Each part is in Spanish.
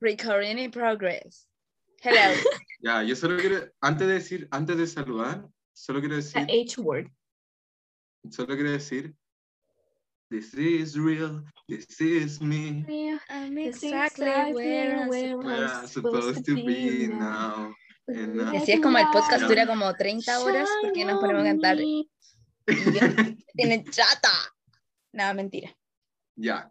Recording in progress. Hello. Ya, yo solo quiero, antes de decir, antes de saludar, solo quiero decir, H-word. solo quiero decir, this is real, this is me, I'm exactly exactly where where I'm where I'm supposed to be now. and now. Y así es como el podcast dura como 30 horas porque nos ponemos a cantar. Y tiene chata. No, mentira. Ya.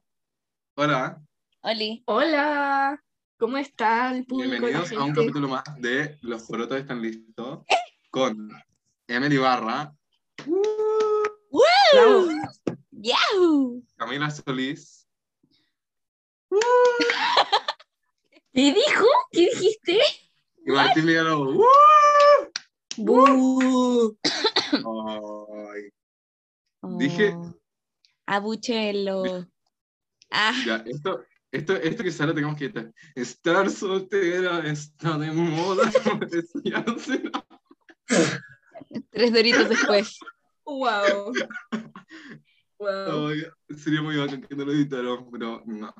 Hola, Oli. Hola, ¿cómo está el público? bienvenidos a un capítulo más de Los Porotos Están Listos con Emily Barra, Bravo. ¡Yahoo! Camila Solís, ¿Qué dijo? ¿Qué dijiste? y Martín Villalobos. Bu. Ay, Dije- Oh. Abuchelo. Ah, ya, esto, esto, esto que sale tenemos que estar. Estar soltera está de moda. Tres doritos después. Wow. Wow. Ay, sería muy bacán que no lo editaron, pero no.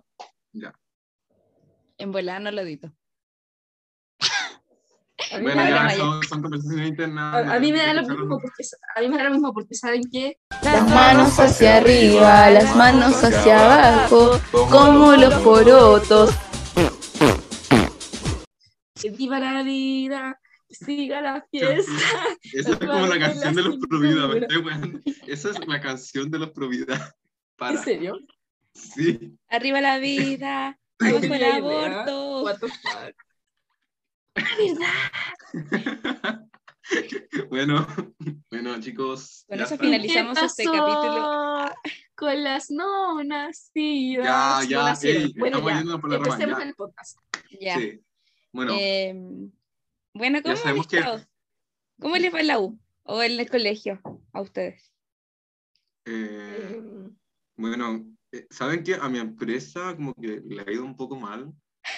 Ya. En volada no lo edito. A mí, Bueno, me da, ya son, son conversaciones internas. a, a mí me da lo mismo porque a mí me da lo mismo porque saben que Las manos hacia arriba, las manos hacia abajo, como los porotos. que viva la vida, siga la fiesta. Esa es como la canción de los Provida. Esa es la canción de los Provida. Para. ¿En serio? Sí. Arriba la vida, abajo el aborto. What the fuck. bueno, bueno, chicos. Con eso finalizamos ¿Qué este capítulo. Con las no nacidas. Ya, ya, No nacieron. ey, bueno, estamos ya. yéndonos por la rama, Empecemos ya. el podcast. Ya. Sí. Bueno, Em, bueno, ¿cómo Ya han sabemos que-? ¿Cómo les va en la U? ¿O en el colegio? A ustedes. eh, bueno, eh, ¿saben qué? A mi empresa como que le ha ido un poco mal,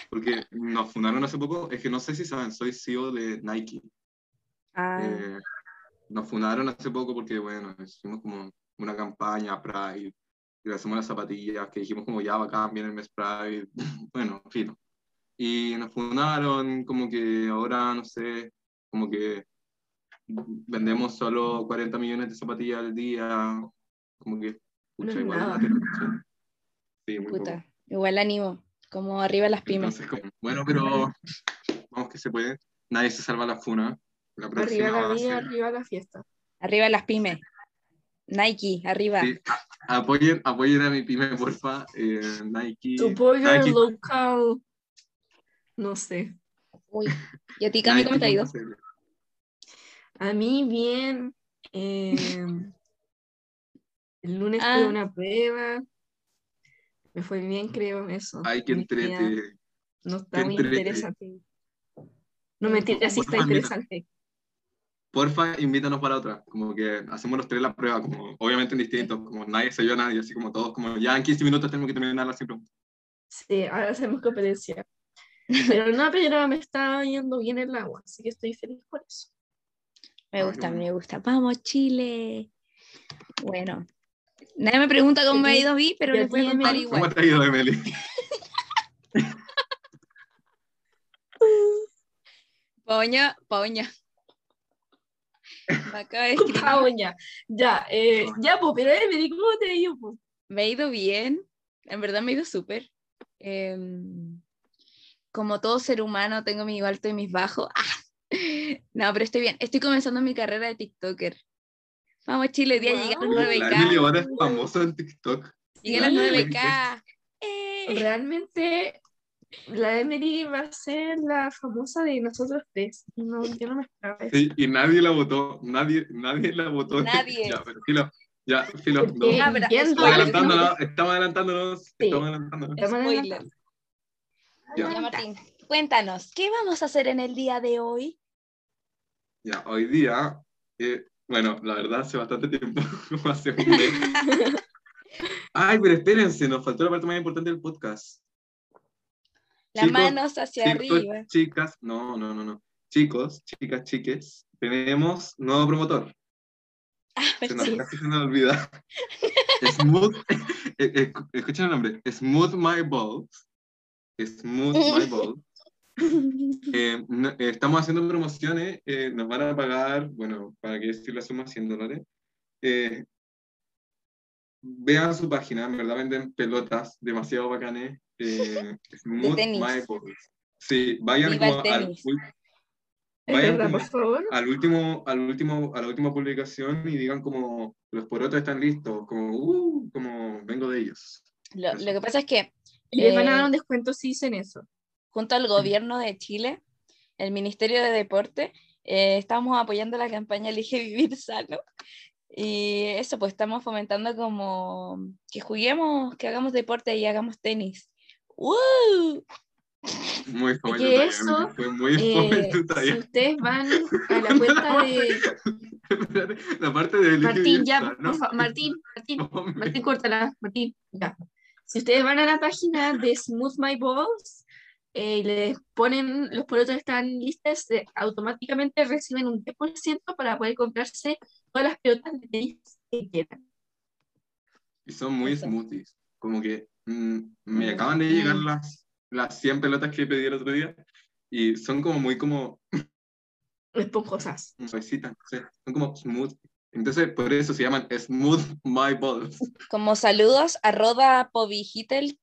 porque nos fundaron hace poco, es que no sé si saben, soy CEO de Nike. Ah, Eh, nos fundaron hace poco porque, bueno, hicimos como una campaña Pride, y le hacemos las zapatillas, que dijimos como ya bacán, viene el mes Pride, bueno, fino. Y nos fundaron como que ahora, no sé, como que vendemos solo 40 millones de zapatillas al día, como que, No pucha, igual. nada. una tela, Sí, muy puta. Igual ánimo. Como arriba las pymes. Entonces, como, bueno, pero vamos que se puede. Nadie se salva la funa. La Arriba la vida, ser- arriba la fiesta. Arriba las pymes. Nike, arriba. Sí, apoyen, apoyen a mi pyme, porfa. Eh, Nike. Tu pollo Nike- local. No sé. Uy. ¿Y a ti, Cami, cómo te ha ido? A mí bien. eh, el lunes Ah. tuve una prueba. Me fue bien, creo, eso. Ay, que entrete. No está muy entrete. interesante. No mentira, sí está mira. interesante. Porfa, invítanos para otra. Como que hacemos los tres la prueba, como obviamente en distintos, como nadie se vio a nadie, así como todos, como ya en 15 minutos tenemos que terminarla sin preguntas. Sí, ahora hacemos competencia. Pero no, pero me está yendo bien el agua, así que estoy feliz por eso. Me Ay, gusta, bueno. me gusta. Vamos, Chile. Bueno. Nadie me pregunta cómo me ha ido a mí, pero ¿Y a les voy a contar Emily? ¿Cómo igual. te ha ido, Emily? Poña, poña. Me acaba de escribir. Pauña. Ya, eh, ya, pues, pero Emily, ¿cómo te digo? Pues? Me ha ido bien, en verdad me ha ido súper. Em, como todo ser humano, tengo mis altos y mis bajos. ¡Ah! No, pero estoy bien. Estoy comenzando mi carrera de TikToker. Vamos, Chile, hoy día a los Guau. La Emily 9K. ahora es famosa en TikTok. Llegué a los Sí. 9K. Eh. Realmente, la Emily va a ser la famosa de nosotros tres. Y No, yo no me esperaba eso. Sí, y nadie la votó. Nadie, nadie la votó. Nadie. Ya, pero filo. Ya, filo. No. Pero spoiler, Adelantándonos, estamos adelantándonos. Sí. Estamos adelantándonos. Estamos Spoiler. adelantando. Ya. Ya, Martín, cuéntanos, ¿qué vamos a hacer en el día de hoy? Ya, hoy día, eh, bueno, la verdad hace bastante tiempo, como hace un mes. Ay, pero espérense, nos faltó la parte más importante del podcast. Las Chicos, manos hacia Chicos, arriba. chicas, no, no, no, no. Chicos, chicas, chiques, tenemos nuevo promotor. Ah, Se nos, casi se nos olvida. Smooth, eh, eh, escuchen el nombre, Smooth My Balls. Smooth My Ball. Eh, no- eh, estamos haciendo promociones, eh, nos van a pagar, bueno, para qué decir la suma, 100 dólares. Eh, vean su página, en verdad venden pelotas demasiado bacanes. Eh, Smooth tenis. My. Sí, vayan como al, tenis. ul- ¿Es vayan verdad, como por al último, al último, a la última publicación y digan como los porotos están listos, como, uh, como vengo de ellos. Lo, lo que pasa es que Y les van a Eh, dar un descuento si dicen eso. Junto al gobierno de Chile, el Ministerio de Deporte, eh, estamos apoyando la campaña Elige Vivir Sano. Y eso, pues estamos fomentando como que juguemos, que hagamos deporte y hagamos tenis. ¡Woo! Muy fome que eso, fue muy Eh, si ustedes van a la cuenta de la parte de Martín, ya, ¿no? por favor, Martín, Martín, Fome. Martín, córtala, Martín, ya. Si ustedes van a la página de Smooth My Balls eh, y les ponen los porotos están listos, eh, automáticamente reciben un 10% para poder comprarse todas las pelotas de tenis que quieran. Y son muy Eso. smoothies. Como que mm, me acaban de llegar las, las 100 pelotas que pedí el otro día y son como muy como Esponjosas. suavecitas, no sé, son como smooth. Entonces, por eso se llaman Smooth My Balls. Como saludos, arroba Povigitel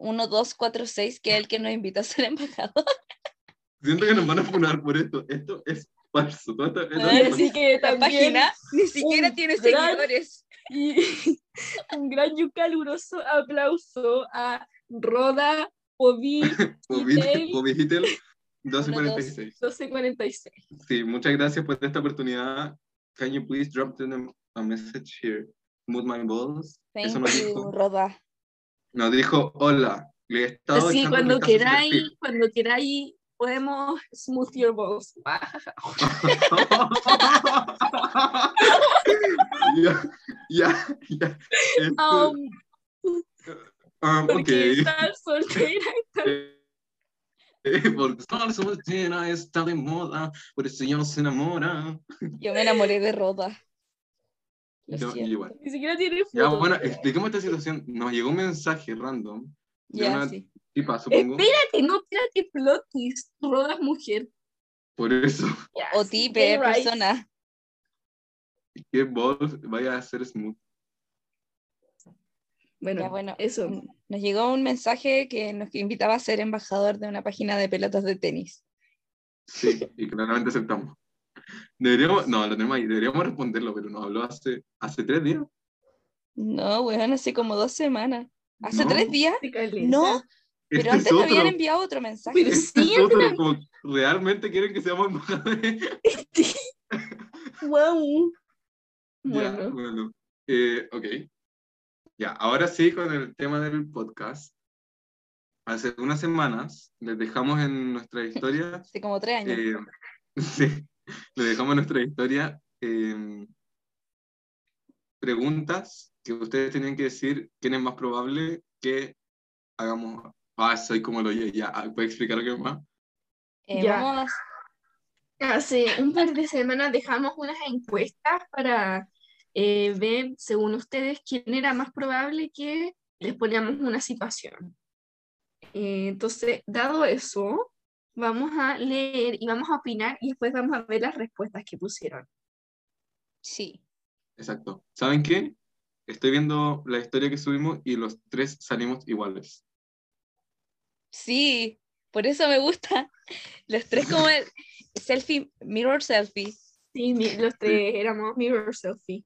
1246, que es el que nos invitó a ser embajador. Siento que nos van a funar por esto. Esto es falso. Esto Ay, es que también página ni siquiera un tiene gran- seguidores. y un gran y un caluroso aplauso a Roda Bobby Hitler, 1246. 1246. Sí, muchas gracias por esta oportunidad. Can you please drop them a message here? Smooth my balls. Eso Thank you, dijo. Roda. Nos dijo, hola. Le he estado Así, echando cuando queráis, perfil". cuando queráis, podemos smooth your balls. ya, ya, ya. Esto- Um, ah, porque ok. estar soltera Eh, Porque estar soltera está de moda, por eso ya no se enamora. Yo me enamoré de Roda. Lo Yo- yo siento. igual. ni siquiera tiene Ya, foto. bueno, expliquemos esta situación. Nos llegó un mensaje random de Ya, una sí. tipa, supongo. Espérate, no espérate, plot twist. Roda es mujer. Por eso, Ya, O tipe, persona. que vos vaya a ser smooth. Bueno, Ya, bueno, eso. mm, nos llegó un mensaje que nos invitaba a ser embajador de una página de pelotas de tenis. Sí, y claramente aceptamos. Deberíamos, no, lo tenemos ahí, deberíamos responderlo, pero nos habló hace, hace tres días. No, weón, hace como dos semanas. ¿Hace No, tres días? Sí. No, pero este antes es me habían enviado otro mensaje. Pero este sí, es otro, como, realmente quieren que seamos embajadores. Wow. Ya, Bueno, bueno. Eh, ok. Ya, ahora sí con el tema del podcast. Hace unas semanas les dejamos en nuestra historia, Hace como tres años. eh, sí, les dejamos nuestra historia eh, preguntas que ustedes tenían que decir quién es más probable que hagamos. Ah, soy como lo oye, ya, ¿puede explicar algo más? Eh, ya. vamos a- hace un par de semanas dejamos unas encuestas para eh, ver, según ustedes, quién era más probable que les poníamos una situación. Eh, entonces, dado eso, vamos a leer y vamos a opinar y después vamos a ver las respuestas que pusieron. Sí. Exacto. ¿Saben qué? Estoy viendo la historia que subimos y los tres salimos iguales. Sí, por eso me gusta. Los tres como el selfie, mirror selfie. Sí, los tres éramos mirror selfie.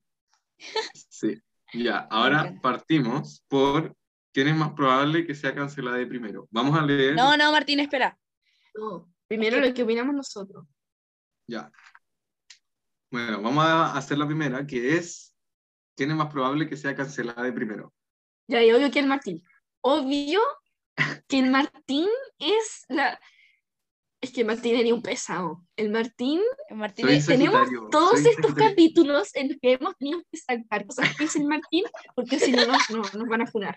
Sí. Ya, ahora partimos por quién es más probable que sea cancelada de primero. Vamos a leer. No, no, Martín, espera. No, primero lo que opinamos nosotros. Ya. Bueno, vamos a hacer la primera, que es quién es más probable que sea cancelada de primero. Ya, y obvio que el Martín. Obvio que el Martín es la. Es que el Martín era un pesado. El Martín, Martín, Soy es- tenemos Sagitario, todos estos capítulos en los que hemos tenido que sacar cosas que dice el Martín, porque si no, nos, no- nos van a funar.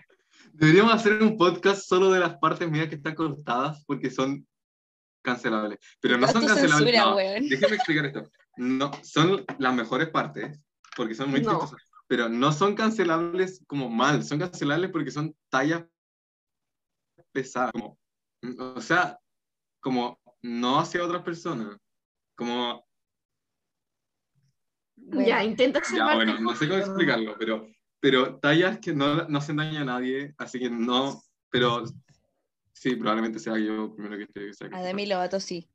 Deberíamos hacer un podcast solo de las partes mías que están cortadas porque son cancelables. Pero no son cancelables. no, déjeme explicar esto. No, son las mejores partes porque son muy No. chistosas. Pero no son cancelables como mal, son cancelables porque son tallas pesadas. Como O sea, como no hacia otras personas. Como, Bueno, Ya, intenta ser ya, bueno, no sé cómo explicarlo, pero, pero tallas que no, no hacen daño a nadie, así que no, pero sí, probablemente sea yo primero que esté. que a sea. Demi Lovato sí.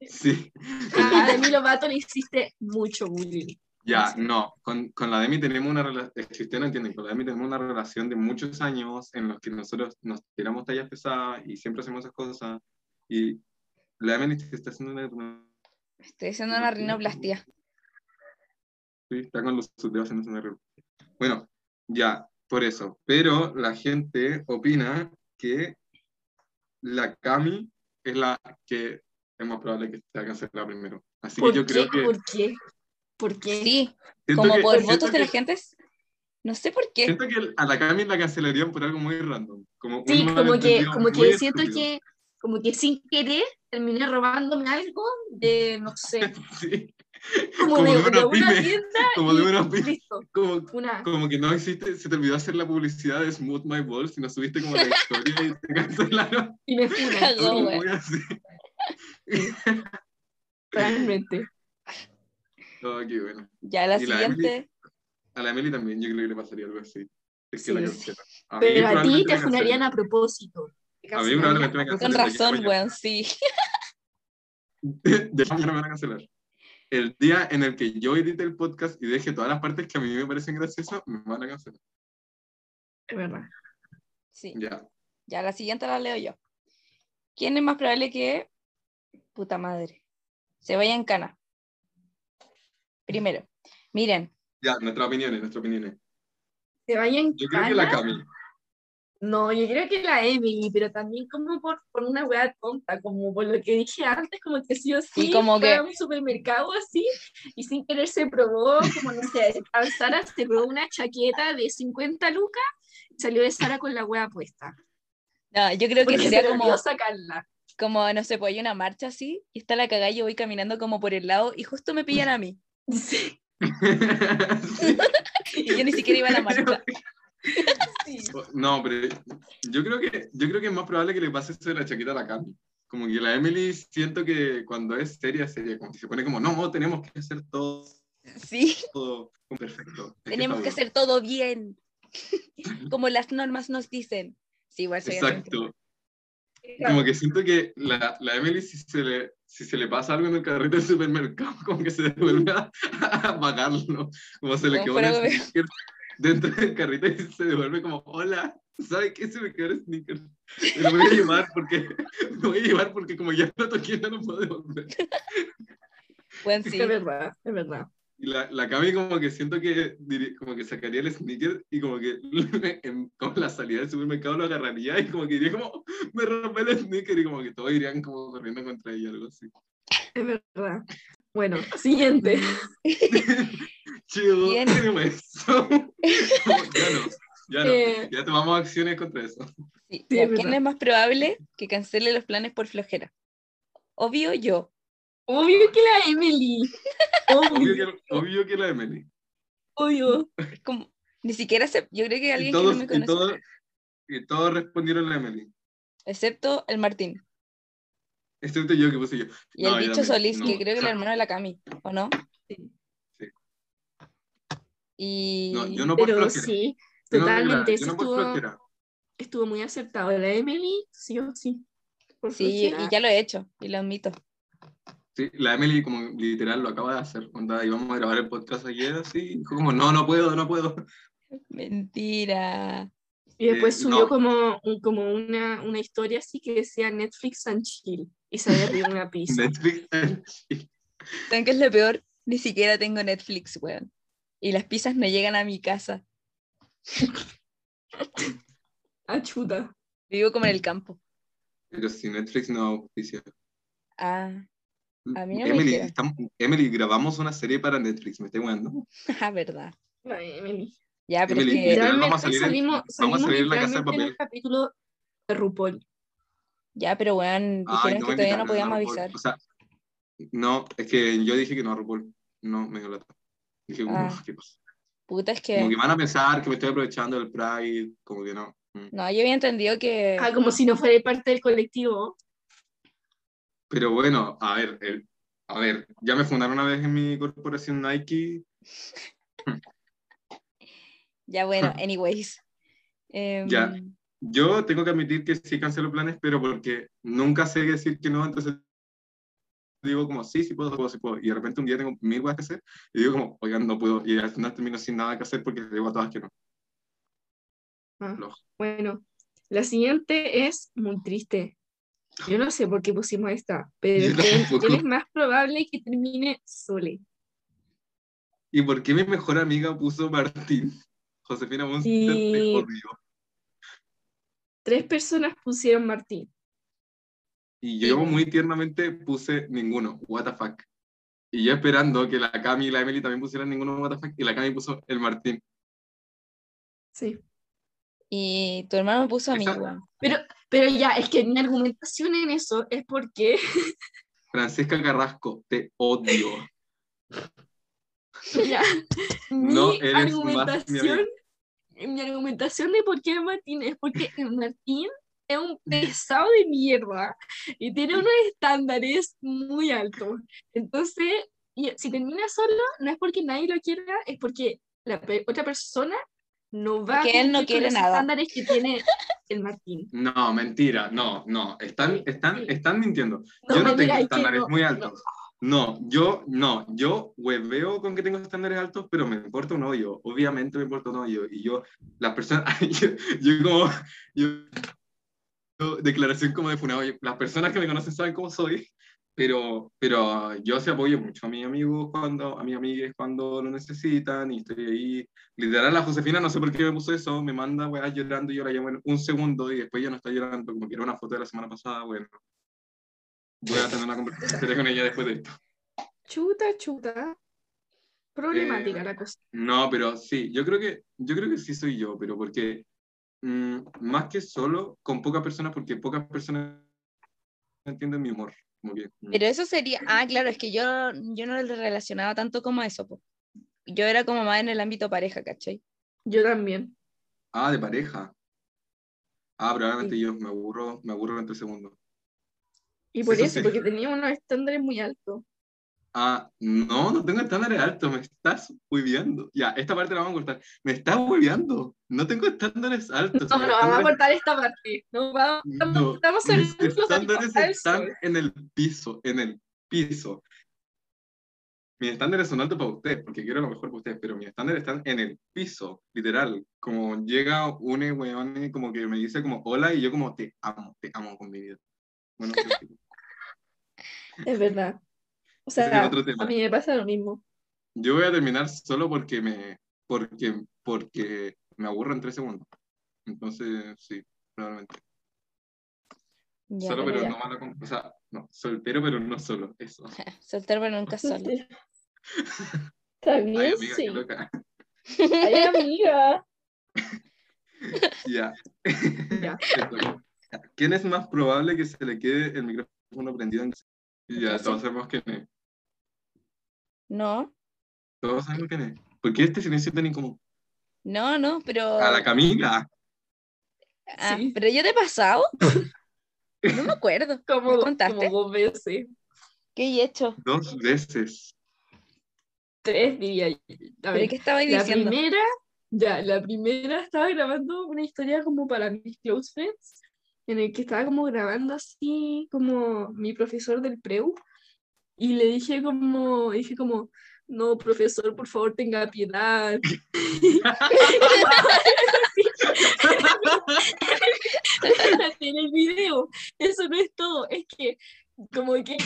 Sí, A Demi Lovato le hiciste mucho bullying. ya, no, con, con la Demi tenemos una relación, si ustedes no entienden, con la Demi tenemos una relación de muchos años en los que nosotros nos tiramos tallas pesadas y siempre hacemos esas cosas, y la Demi te está haciendo una... Estoy haciendo una rinoplastia. Sí, está con los dedos haciendo una Bueno, ya, por eso. Pero la gente opina que la Cami es la que es más probable que sea cancelada primero. Así que ¿Por yo qué? creo que. ¿Por qué? ¿Por qué? Sí, siento como que- por votos de la gente. No sé por qué. Siento que a la Cami la cancelarían por algo muy random. Como Sí, como que, como que siento estúpido. que, como que sin querer terminé robándome algo de, no sé, Sí, como, Como de, de una una pyme. tienda como y de una listo, como, una. como que no existe, se te olvidó hacer la publicidad de Smooth My Balls y no subiste como la historia y te cancelaron. Y me así. realmente. Oh, qué bueno. Ya la Y la siguiente. A la Emily también yo creo que le pasaría algo así. Es que Sí, la cancela. A Pero a ti te funarían a propósito. A mí probablemente me cancelarían a Con razón, weón, sí. De hecho, me van a cancelar. El día en el que yo edite el podcast y deje todas las partes que a mí me parecen graciosas, me van a cancelar. Es verdad. Sí. Ya. Ya la siguiente la leo yo. ¿Quién es más probable que, puta madre, se vaya en cana? Primero, miren, Ya, nuestras opiniones, nuestras opiniones. ¿Te vayan Yo creo que la cana? Cami. No, yo creo que la Emily, pero también como por, por una weá tonta, como por lo que dije antes, como que sí o sí, como fue que- a un supermercado así, y sin querer se probó, como no sé, Sara se probó una chaqueta de 50 lucas, y salió de Sara con la weá puesta. no, yo creo que se sería como, sacarla. como, no sé, pues hay una marcha así, y está la cagada, y yo voy caminando como por el lado, y justo me pillan a mí, Sí. y yo ni siquiera iba a la marcha. sí. No, pero yo creo que yo creo que es más probable que le pase eso de la chaqueta a la Cami. Como que la Emily siento que cuando es seria, seria, como que se pone como, no, tenemos que hacer todo, Sí, todo perfecto. Es tenemos que hacer todo bien, como las normas nos dicen. Sí, igual soy. Exacto. Como que siento que la, la Emily, si se, le, si se le pasa algo en el carrito del supermercado, como que se devuelve a, a pagarlo. Como se le Como quedó dentro del carrito y se devuelve como, hola, ¿sabe qué? Se me quedó el sneaker. Me lo voy a llevar porque, me voy a llevar porque como ya lo toqué, no lo puedo devolver. Bueno, sí. Es verdad, es verdad. Y la, la Cami como que siento que como que sacaría el sneaker y como que en, como la salida del supermercado lo agarraría y como que diría como, me rompé el sneaker y como que todos irían como corriendo contra ella, algo así. Es verdad. Bueno, siguiente. Chido, ya no, ya no. Eh, Ya tomamos acciones contra eso. Sí, es ¿Quién verdad. es más probable que cancele los planes por flojera? Obvio yo. Obvio que la Emily. Obvio Obvio, que, obvio que la Emily. obvio. Es como, ni siquiera sé, yo creo que alguien todos, que no me y, conoce, todos, y todos respondieron la Emily. excepto el Martín. Excepto yo que puse yo. Y No, el bicho también, Solís, no. que creo que el hermano de la Cami, ¿o no? Sí. Sí. Y No, yo no Pero flojera. sí, Yo no- totalmente. yo Eso no estuvo, estuvo muy acertado. La Emily, sí o sí. Por sí, flojera. y ya lo he hecho, y lo admito. Sí, la Emily como literal lo acaba de hacer. Onda, íbamos a grabar el podcast ayer así. como, no, no puedo, no puedo. Mentira. Y después Eh, subió no. como, como una, una historia así que decía Netflix and chill. Y se pedido una pizza. Netflix. ¿Saben qué es lo peor? Ni siquiera tengo Netflix, weón. Y las pizzas no llegan a mi casa. Ah, chuta. Vivo como en el campo. Pero si Netflix no auspicia. Ah, A mí no me Emily, dijeron. estamos- Emily, grabamos una serie para Netflix, me estoy jugando. ah, verdad. Emily. Ya, pero Emily, es que vamos a salir en- salimos, vamos a salimos salir en la casa de literalmente en papel. el capítulo de RuPaul. Ya, pero weón, dijeron Ay, que todavía no podíamos avisar. O sea, no, es que yo dije que no a RuPaul. No, me dio lata. Dije, Ah. ¿qué pasa? Puta, es Como que que van a pensar que me estoy aprovechando del Pride, como que no. No, yo había entendido que. Ah, como si no fuera parte del colectivo. Pero bueno, a ver, el- a ver, ya me fundaron una vez en mi corporación Nike. Ya bueno, anyways. Em, Ya. Yo tengo que admitir que sí cancelo planes, pero porque nunca sé decir que no, entonces digo como, sí, sí puedo, sí puedo, sí puedo. Y de repente un día tengo mil cosas que hacer y digo como, oigan, no puedo. Y al final termino sin nada que hacer porque digo a todas que no. Ah, bueno, la siguiente es muy triste. Yo no sé por qué pusimos esta, pero Yo ¿quién, tampoco. quién es más probable que termine Sole? ¿Y por qué mi mejor amiga puso Martín? Josefina Monster Sí. te odio. Tres personas pusieron Martín. Y yo muy tiernamente puse ninguno, what the fuck. Y yo esperando que la Cami y la Emily también pusieran ninguno, what the fuck, y la Cami puso el Martín. Sí. Y tu hermano me puso a mí, Esa-. Pero, pero ya, es que mi argumentación en eso es porque Francesca Carrasco, te odio. ya, No mi eres más mi argumentación. Mi argumentación de por qué Martín es porque el Martín es un pesado de mierda y tiene unos estándares muy altos. Entonces, y si termina solo, no es porque nadie lo quiera, es porque la pe- otra persona no va Porque él no quiere los nada. estándares que tiene el Martín. No, mentira, no, no, están, están, están mintiendo. No, yo no mentira, tengo es que estándares no, muy altos. No, yo, no, yo hueveo con que tengo estándares altos, pero me importa un hoyo, obviamente me importa un hoyo. Y yo, las personas, yo, yo como, yo, declaración como de funado, las personas que me conocen saben cómo soy, pero, pero yo sí apoyo mucho a mis amigos cuando, a mis amigas cuando lo necesitan y estoy ahí. Literal, la Josefina, no sé por qué me puso eso, me manda weá llorando y yo la llamo en un segundo y después ya no está llorando, como que era una foto de la semana pasada, bueno. Voy a tener una conversación con ella después de esto. Chuta, chuta. Problemática Eh, la cosa. No, pero sí, yo creo que, yo creo que sí soy yo, pero porque mm, más que solo con pocas personas, porque pocas personas entienden mi humor. Como que, mm, Pero eso sería, ah, claro, es que yo, yo no lo relacionaba tanto como a eso, po. Yo era como más en el ámbito pareja, ¿cachai? Yo también. Ah, de pareja. Ah, probablemente Sí. yo me aburro, me aburro en tres segundos. Y por Eso eso, sí. porque tenía unos estándares muy altos. Ah, no, no tengo estándares altos, me estás hueviando. Ya, esta parte la vamos a cortar. Me estás hueviando. No tengo estándares altos. No, no, vamos a estándares- cortar esta parte. No, vamos, No, estamos mis hablando estándares están en el piso, en el piso. Mis estándares son altos para ustedes, porque quiero lo mejor para ustedes, pero mis estándares están en el piso, literal. Como llega un weón como que me dice como hola y yo como te amo, te amo con mi vida. Bueno, Es verdad. O sea, a mí me pasa lo mismo. yo voy a terminar solo porque me, porque, porque me aburro en tres segundos. Entonces, sí, probablemente. Ya, solo, pero pero no mala con- O sea, no, soltero, pero no solo, eso. Soltero pero nunca solo. Está Ay, amiga, sí. qué loca. Ay, amiga. Ya. Ya. ¿Quién es más probable que se le quede el micrófono prendido en Ya, todos sabemos quién es. No, Todos sabemos quién es. ¿Por qué este silencio tan incómodo? no, no, pero. A la Camila. Ah, Sí. pero yo te he pasado. No me acuerdo. Como, ¿Me contaste? como dos veces. ¿Qué he hecho? Dos veces. Tres, diría yo. A ¿Pero ver, qué estaba la diciendo? primera, ya, la primera estaba grabando una historia como para mis close friends, en el que estaba como grabando así, como mi profesor del preu, y le dije como, dije como, no, profesor, por favor, tenga piedad. en el video. Eso no es todo, es que como que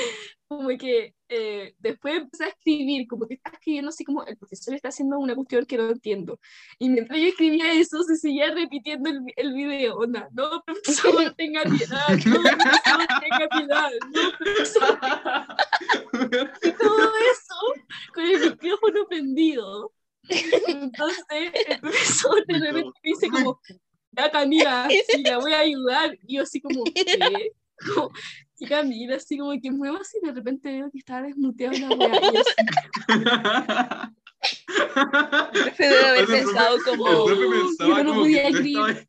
como que eh, después empecé a escribir, como que estaba escribiendo así como el profesor está haciendo una cuestión que no entiendo. Y mientras yo escribía eso, se seguía repitiendo el, el video. Onda, no, profesor, tenga piedad, no, profesor, tenga piedad, no, profesor. Y todo eso con el micrófono prendido. Entonces, el profesor de repente me dice como, ya Camila, sí, la voy a ayudar. Y yo así como, ¿qué? Como, y Camila, así como que muevo así, de repente veo que estaba desmuteado la weá. Y así, debe haber pensado profe- como. el profe "Oh, pensaba yo no como podía escribir".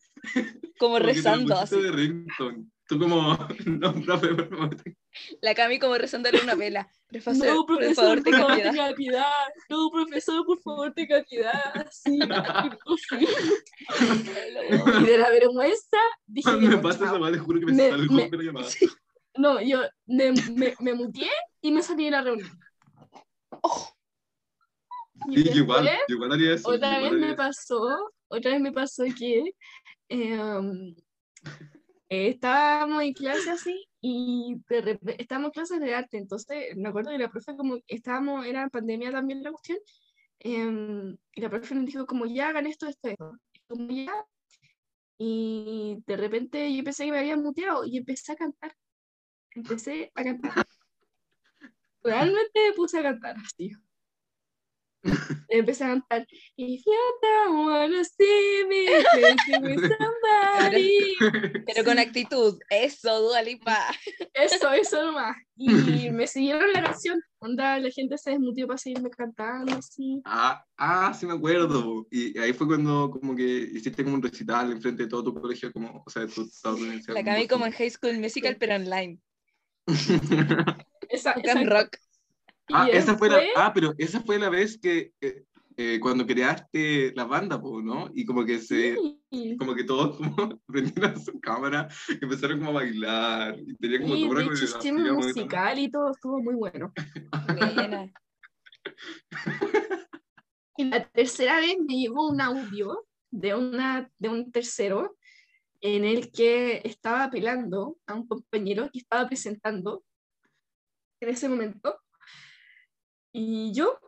como rezando así. Tú como, no, profe, por favor. La Cami como rezándole una vela. Profesor, No, por profesor, favor, por favor, piedad. No, profesor, por favor, tenga piedad. Sí, sí. Y de la vergüenza dije, me pasa esa te juro que me, Me- salgo me- de la llamada. No, yo me, me, me muteé y me salí de la reunión. Oh, Sí, yo igual, después, yo igual haría eso. Otra vez igual me eso. pasó, otra vez me pasó que em, eh, estábamos en clase así y de repe- estábamos en clases de arte, entonces me acuerdo que la profe como estábamos, era pandemia también la cuestión, em, y la profe nos dijo como ya hagan esto, esto, esto, y como ya, y de repente yo pensé que me habían muteado y empecé a cantar, empecé a cantar. Realmente me puse a cantar así. Empecé a cantar If you don't wanna see me dancing with somebody. pero con actitud. Eso, Dua Lipa. Eso, eso nomás. Y me siguieron la canción. Onda, la gente se desmutió para seguirme cantando así. Ah, ah, sí me acuerdo. Y ahí fue cuando como que hiciste como un recital enfrente de todo tu colegio, como, o sea, de tu. La Cami como en High School Musical, pero online. Esa, esa- rock. Ah, esa fue la, ah, pero esa fue la vez que eh, eh, cuando creaste la banda, ¿no? Y como que se, Sí, como que todos como prendieron su cámara y empezaron como a bailar. Y tenía como sí, toda una muy musical y todo, estuvo muy bueno. Y la tercera vez me llegó un audio de, una, de un tercero en el que estaba apelando a un compañero que estaba presentando en ese momento. Y yo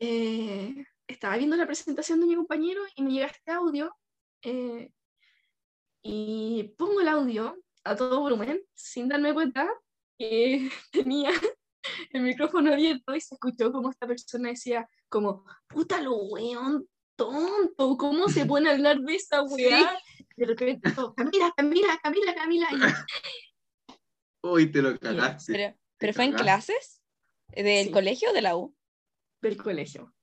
eh, estaba viendo la presentación de mi compañero y me llega este audio eh, y pongo el audio a todo volumen sin darme cuenta que tenía el micrófono abierto y se escuchó como esta persona decía como, puta lo weón tonto, ¿cómo se pone a hablar de esa weá? De repente, todo, Camila, Camila, Camila, Camila. Y Hoy te lo cagaste. Pero, pero fue en clases del Sí. colegio o de la U. del colegio.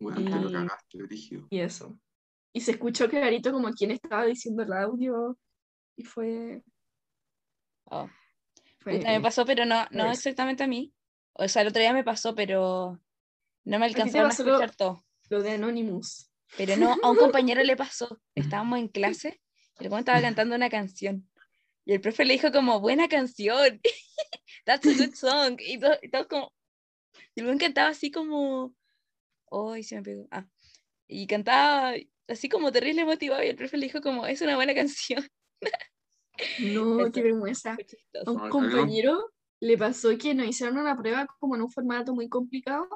Bueno, te lo Y- cagaste. Y eso. Y se escuchó clarito como quien estaba diciendo el audio. Y fue. Oh. fue Puta, me pasó, pero no, no exactamente a mí. O sea, el otro día me pasó, pero no me alcanzaron a lo- escuchar todo. lo de Anonymous. Pero no, a un compañero le pasó. Estábamos en clase y el estaba cantando una canción. Y el profe le dijo como, buena canción. That's a good song. Y todo, y todo como... Y el cantaba así como... Ay, se me pegó. Ah. Y cantaba así como terrible motivado y el profe le dijo como, es una buena canción. No, Eso. qué vergüenza. A un compañero le pasó que nos hicieron una prueba como en un formato muy complicado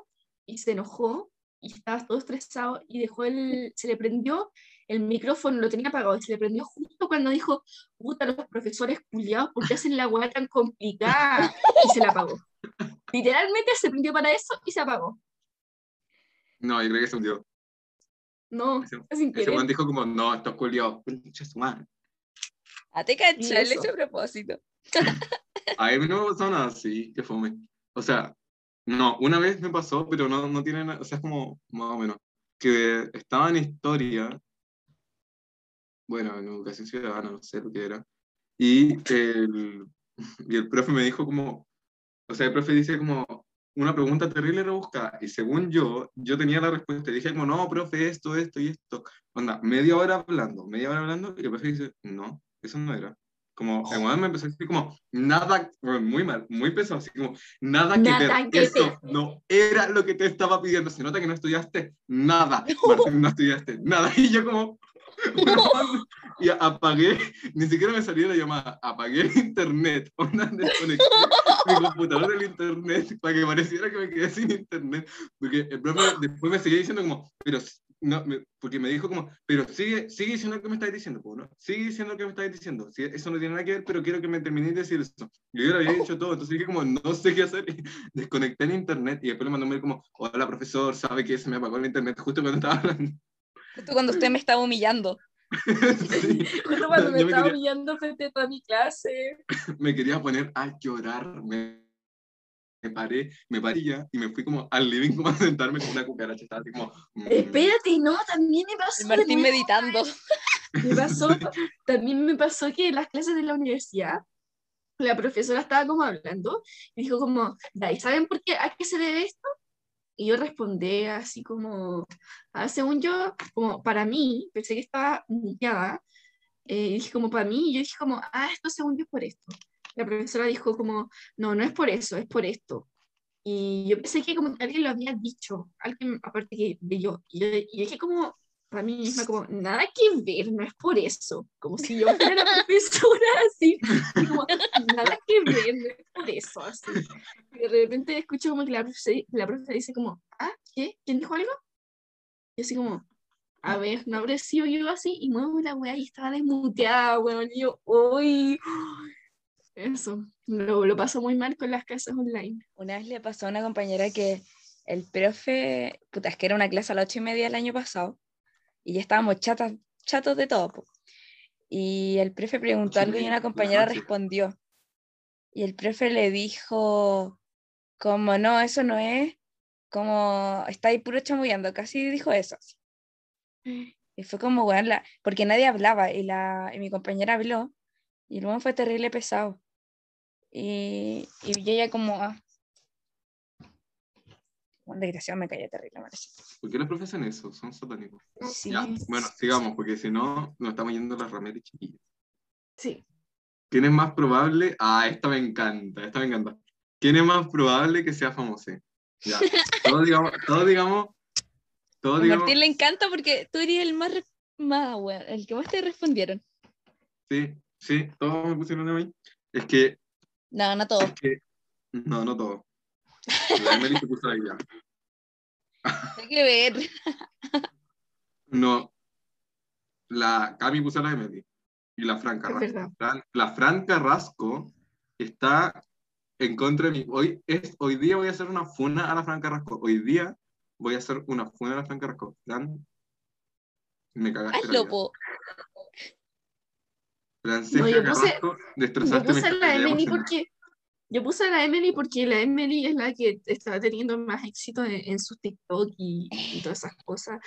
y se enojó y estaba todo estresado y dejó el, se le prendió el micrófono, lo tenía apagado y se le prendió justo cuando dijo, puta, los profesores culiados, ¿por qué hacen la weá tan complicada? Y se la apagó. Literalmente se prendió para eso y se apagó. No, yo creo que se hundió. No, Ese- sin Ese man dijo como, no, esto es culiao. Concha su madre. A te cachai, le eso. hice a propósito. A mí no me pasó nada así, que fome. O sea, no, una vez me pasó, pero no, no tiene nada, o sea, es como más o menos, que estaba en historia, bueno, en educación ciudadana, no sé lo que era, y el, y el profe me dijo como, o sea, el profe dice como una pregunta terrible rebuscada, y según yo, yo tenía la respuesta, y dije como, no, profe, esto, esto y esto, onda, media hora hablando, media hora hablando, y el profe dice, no, eso no era. Como, el weón me empezó a decir como, nada, muy mal, muy pesado, así como, nada que Nada ver, que eso ver. no era lo que te estaba pidiendo, se nota que no estudiaste nada, Martín, no estudiaste nada, y yo como, y apagué, ni siquiera me salió la llamada, apagué el internet, onda, desconecté mi computador del internet para que pareciera que me quedé sin internet, porque el profe después me seguía diciendo como, pero no, me- porque me dijo como, pero sigue, sigue diciendo lo que me estáis diciendo, ¿no? Sigue diciendo lo que me estáis diciendo. Si eso no tiene nada que ver, pero quiero que me terminéis de decir eso. Yo ya lo había dicho todo, entonces dije como, no sé qué hacer. y Desconecté el internet y después le mandó un mail como, hola profesor, sabe que se me apagó el internet justo cuando estaba hablando. Justo cuando usted me estaba humillando. Sí, Justo cuando me estaba quería- humillando frente a toda mi clase. me quería poner a llorar, me, me paré, me paré ya, y me fui como al living como a sentarme con una cucaracha, estaba así como... mm, Espérate, no, también me pasó. El Martín meditando. Me pasó, también me pasó que en las clases de la universidad, la profesora estaba como hablando y dijo como, ¿y saben por qué? ¿A qué se debe esto? Y yo respondí así como, ah, según yo, como para mí, pensé que estaba muteada, eh, y dije como para mí, y yo dije como, ah, esto según yo es por esto. La profesora dijo como, no, no es por eso, es por esto. Y yo pensé que como que alguien lo había dicho, alguien aparte que de yo. Y yo, y dije como, para mí misma, como, nada que ver, no es por eso. Como si yo fuera la profesora, así. como, nada que ver, no es por eso, así. Y de repente escucho como que la profesora, la profesora dice como, ah, ¿qué? ¿Quién dijo algo? Y así como, a ver, no habré sido yo así, y muevo la weá y estaba desmuteada, weón, y yo, uy, eso, lo, lo paso muy mal con las clases online. Una vez le pasó a una compañera que el profe, puta, es que era una clase a las ocho y media el año pasado, y ya estábamos chatas, chatos de todo. po. Y el profe preguntó algo y una compañera respondió. Y el profe le dijo, como no, eso no es, como está ahí puro chamullando, casi dijo eso. así. Y fue como, weón, la, porque nadie hablaba y, la, y mi compañera habló y el fue terrible pesado. Y, y ella como, ah. Bueno, desgraciado me callé terrible, parece. ¿Por qué los profes hacen eso? Son satánicos. Sí. Ya, bueno, sigamos, porque si no, nos estamos yendo a las rameras chiquillas. Sí. ¿Quién es más probable? Ah, esta me encanta, esta me encanta. ¿Quién es más probable que sea famoso? Ya, todos digamos, todos digamos, todos A digamos, Martín le encanta porque tú eres el más, más weón, el que más te respondieron. sí, sí, todos me pusieron de mí. Es que, No, no todo. es que, no, no todos. La Emily se puso ahí ya. Hay que ver. No, la Cami puso a la Emily y la Fran Carrasco. Fran- la Fran Carrasco está en contra de mí. Hoy, es, hoy día voy a hacer una funa a la Fran Carrasco. Hoy día voy a hacer una funa a la Fran Carrasco. Fran, me cagaste la Hazlo, Francesca No, yo puse- Carrasco, Yo destrozaste mi puse a la Emily porque yo puse a la Emily porque la Emily es la que está teniendo más éxito en, en su TikTok y, y todas esas cosas.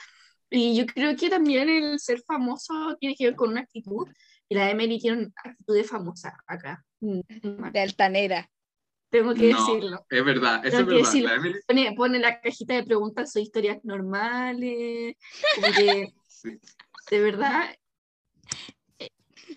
Y yo creo que también el ser famoso tiene que ver con una actitud. Y la Emily tiene una actitud de famosa acá. Mm, De altanera. Tengo que No, decirlo. Es verdad, eso Tengo es que verdad. decirlo. La Emily, Pone, pone la cajita de preguntas, son historias normales. Como que, sí, de verdad,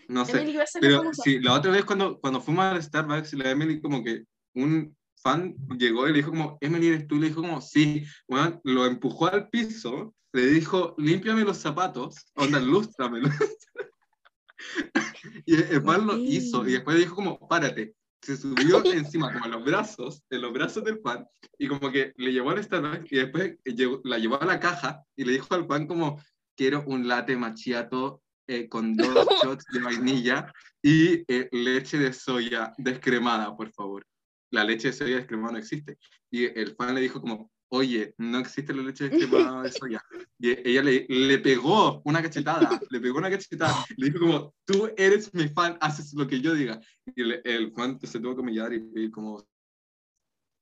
no sé. A Pero sí, la otra vez cuando, cuando fuimos al Starbucks, la Emily como que un fan llegó y le dijo como, Emily, ¿eres tú? Y le dijo como, sí. Bueno, lo empujó al piso, le dijo, límpiame los zapatos, onda, lústramelo. y el fan lo hizo y después dijo como, párate. Se subió encima como en los brazos, en los brazos del fan, y como que le llevó al Starbucks y después la llevó a la caja y le dijo al fan como, quiero un latte macchiato eh, con dos shots de vainilla y eh, leche de soya descremada, por favor. La leche de soya descremada no existe. Y el fan le dijo como, oye, no existe la leche descremada de soya. Y ella le, le pegó una cachetada, le pegó una cachetada. Le dijo como, tú eres mi fan, haces lo que yo diga. Y el, el fan se tuvo que humillar y pedir como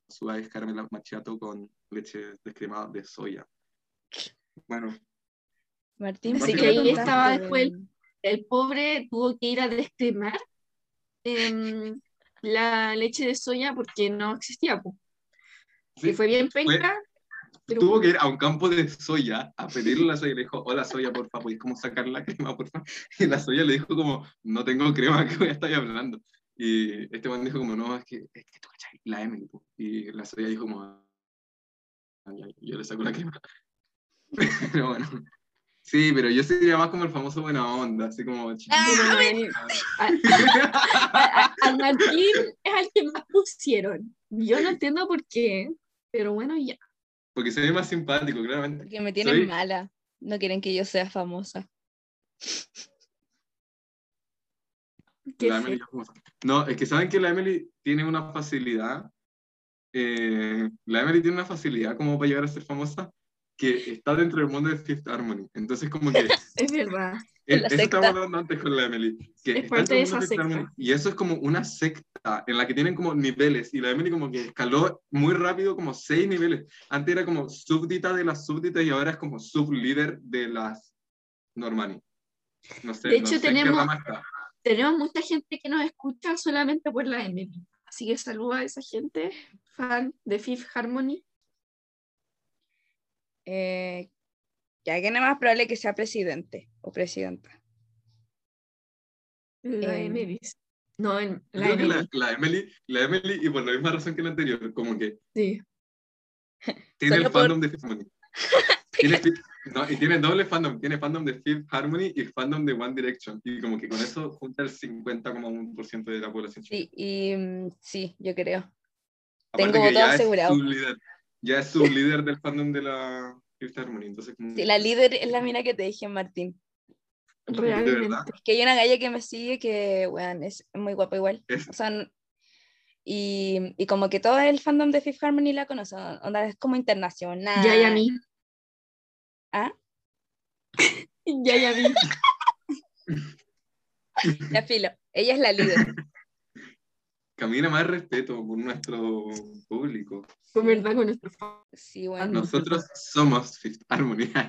suave caramelo macchiato con leche descremada de soya. Bueno, Martín, Así sí que ahí estaba después el pobre tuvo que ir a descremar em, la leche de soya porque no existía. po. sí, Y fue bien penca. pero tuvo que ir a un campo de soya a pedirle la soya y le dijo, hola soya, por favor, ¿y cómo sacar la crema, por favor? Y la soya le dijo como, no tengo crema, ¿qué voy a estar hablando? Y este man dijo como, no, es que, es que tú cachai, la Emily, po". y la soya dijo como, "Ah, ya, yo le saco la crema. pero bueno, sí, pero yo sería más como el famoso buena onda, así como... Pero el- a, a- a- a Martín es al que más pusieron. Yo no entiendo por qué, pero bueno, ya. Porque se ve más simpático, claramente. Porque me tienen Soy- mala. No quieren que yo sea famosa. Qué La Emily ya famosa. No, es que saben que la Emily tiene una facilidad. eh, la Emily tiene una facilidad como para llegar a ser famosa que está dentro del mundo de Fifth Harmony. Entonces, como que. Es verdad. eh, la eso estábamos hablando antes con la Emily. Que Es parte de esa secta. Harmony, Y eso es como una secta en la que tienen como niveles. Y la Emily, como que escaló muy rápido, como seis niveles. Antes era como súbdita de las súbditas y ahora es como sublíder de las Normani. No sé, De no hecho, sé en qué tenemos-. Tenemos mucha gente que nos escucha solamente por la Emily. Así que saluda a esa gente, fan de Fifth Harmony. Eh, ya, ¿quién es más probable que sea presidente o presidenta? La Em. Emily. No, en- la Emily. la Emily, la Emily, y por la misma razón que la anterior, como que Sí. tiene Solo el por- fandom de Fifth Harmony. Tiene, no, y tiene doble fandom, tiene fandom de Fifth Harmony y fandom de One Direction. Y como que con eso junta el 50,1% de la población. Sí, y mm, sí, yo creo. Aparte tengo es asegurado. Ya es su líder del fandom de la Fifth Harmony. Entonces, como, Sí, la líder es la mina que te dije, Martín. ¿De Realmente. Es que hay una galla que me sigue que, weón, es muy guapa igual. Es- O sea, y, y como que todo el fandom de Fifth Harmony la conoce, onda, es como internacional. Ya, ya mí. ¿Ah? Ya, ya mí. Ya filo, ella es la líder. Camina más respeto por nuestro público. Con verdad, con nuestro. Sí, bueno. Nosotros somos Fifth Harmony.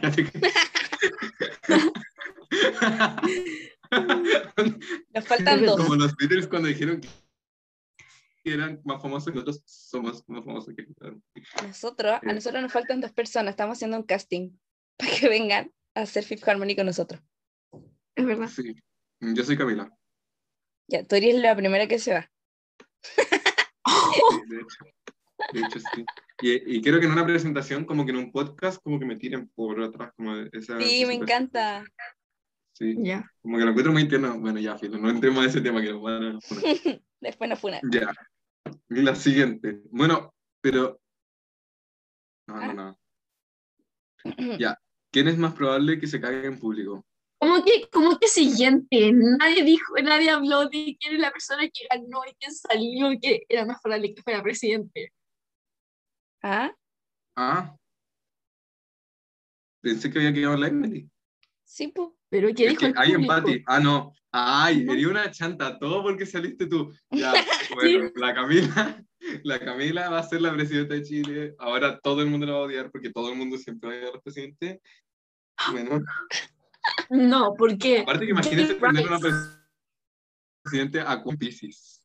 Nos faltan dos. Como los Beatles cuando dijeron que eran más famosos, nosotros somos más famosos que Fifth Harmony. Nosotros, a nosotros nos faltan dos personas. Estamos haciendo un casting para que vengan a hacer Fifth Harmony con nosotros. Es verdad. Sí. Yo soy Camila. Ya, tú eres la primera que se va. De hecho. De hecho, sí. Y, y quiero que en una presentación, como que en un podcast, como que me tiren por atrás. Como esa, Sí, me encanta. Sí, Ya. como que lo encuentro muy tierno. Bueno, ya, filo, no entremos a ese tema que nos van a poner. Después nos funa. Ya. Y la siguiente. Bueno, pero. No, ¿Ah? no, no. Ya. ¿Quién es más probable que se caiga en público? ¿Cómo que, cómo que siguiente? Nadie dijo, nadie habló de quién es la persona que ganó y quién salió y que era más probable que fuera presidente. ¿Ah? Ah. Pensé que había quedado la Emily. Sí, pues. Pero ¿qué Es dijo hay empate. Ah, no. Ay, No. sería una chanta. Todo porque saliste tú. Ya, bueno, la Camila. La Camila va a ser la presidenta de Chile. Ahora todo el mundo la va a odiar porque todo el mundo siempre va a odiar al presidente. Bueno, No, ¿por qué? aparte que imagínese Gay tener una presidente a Piscis.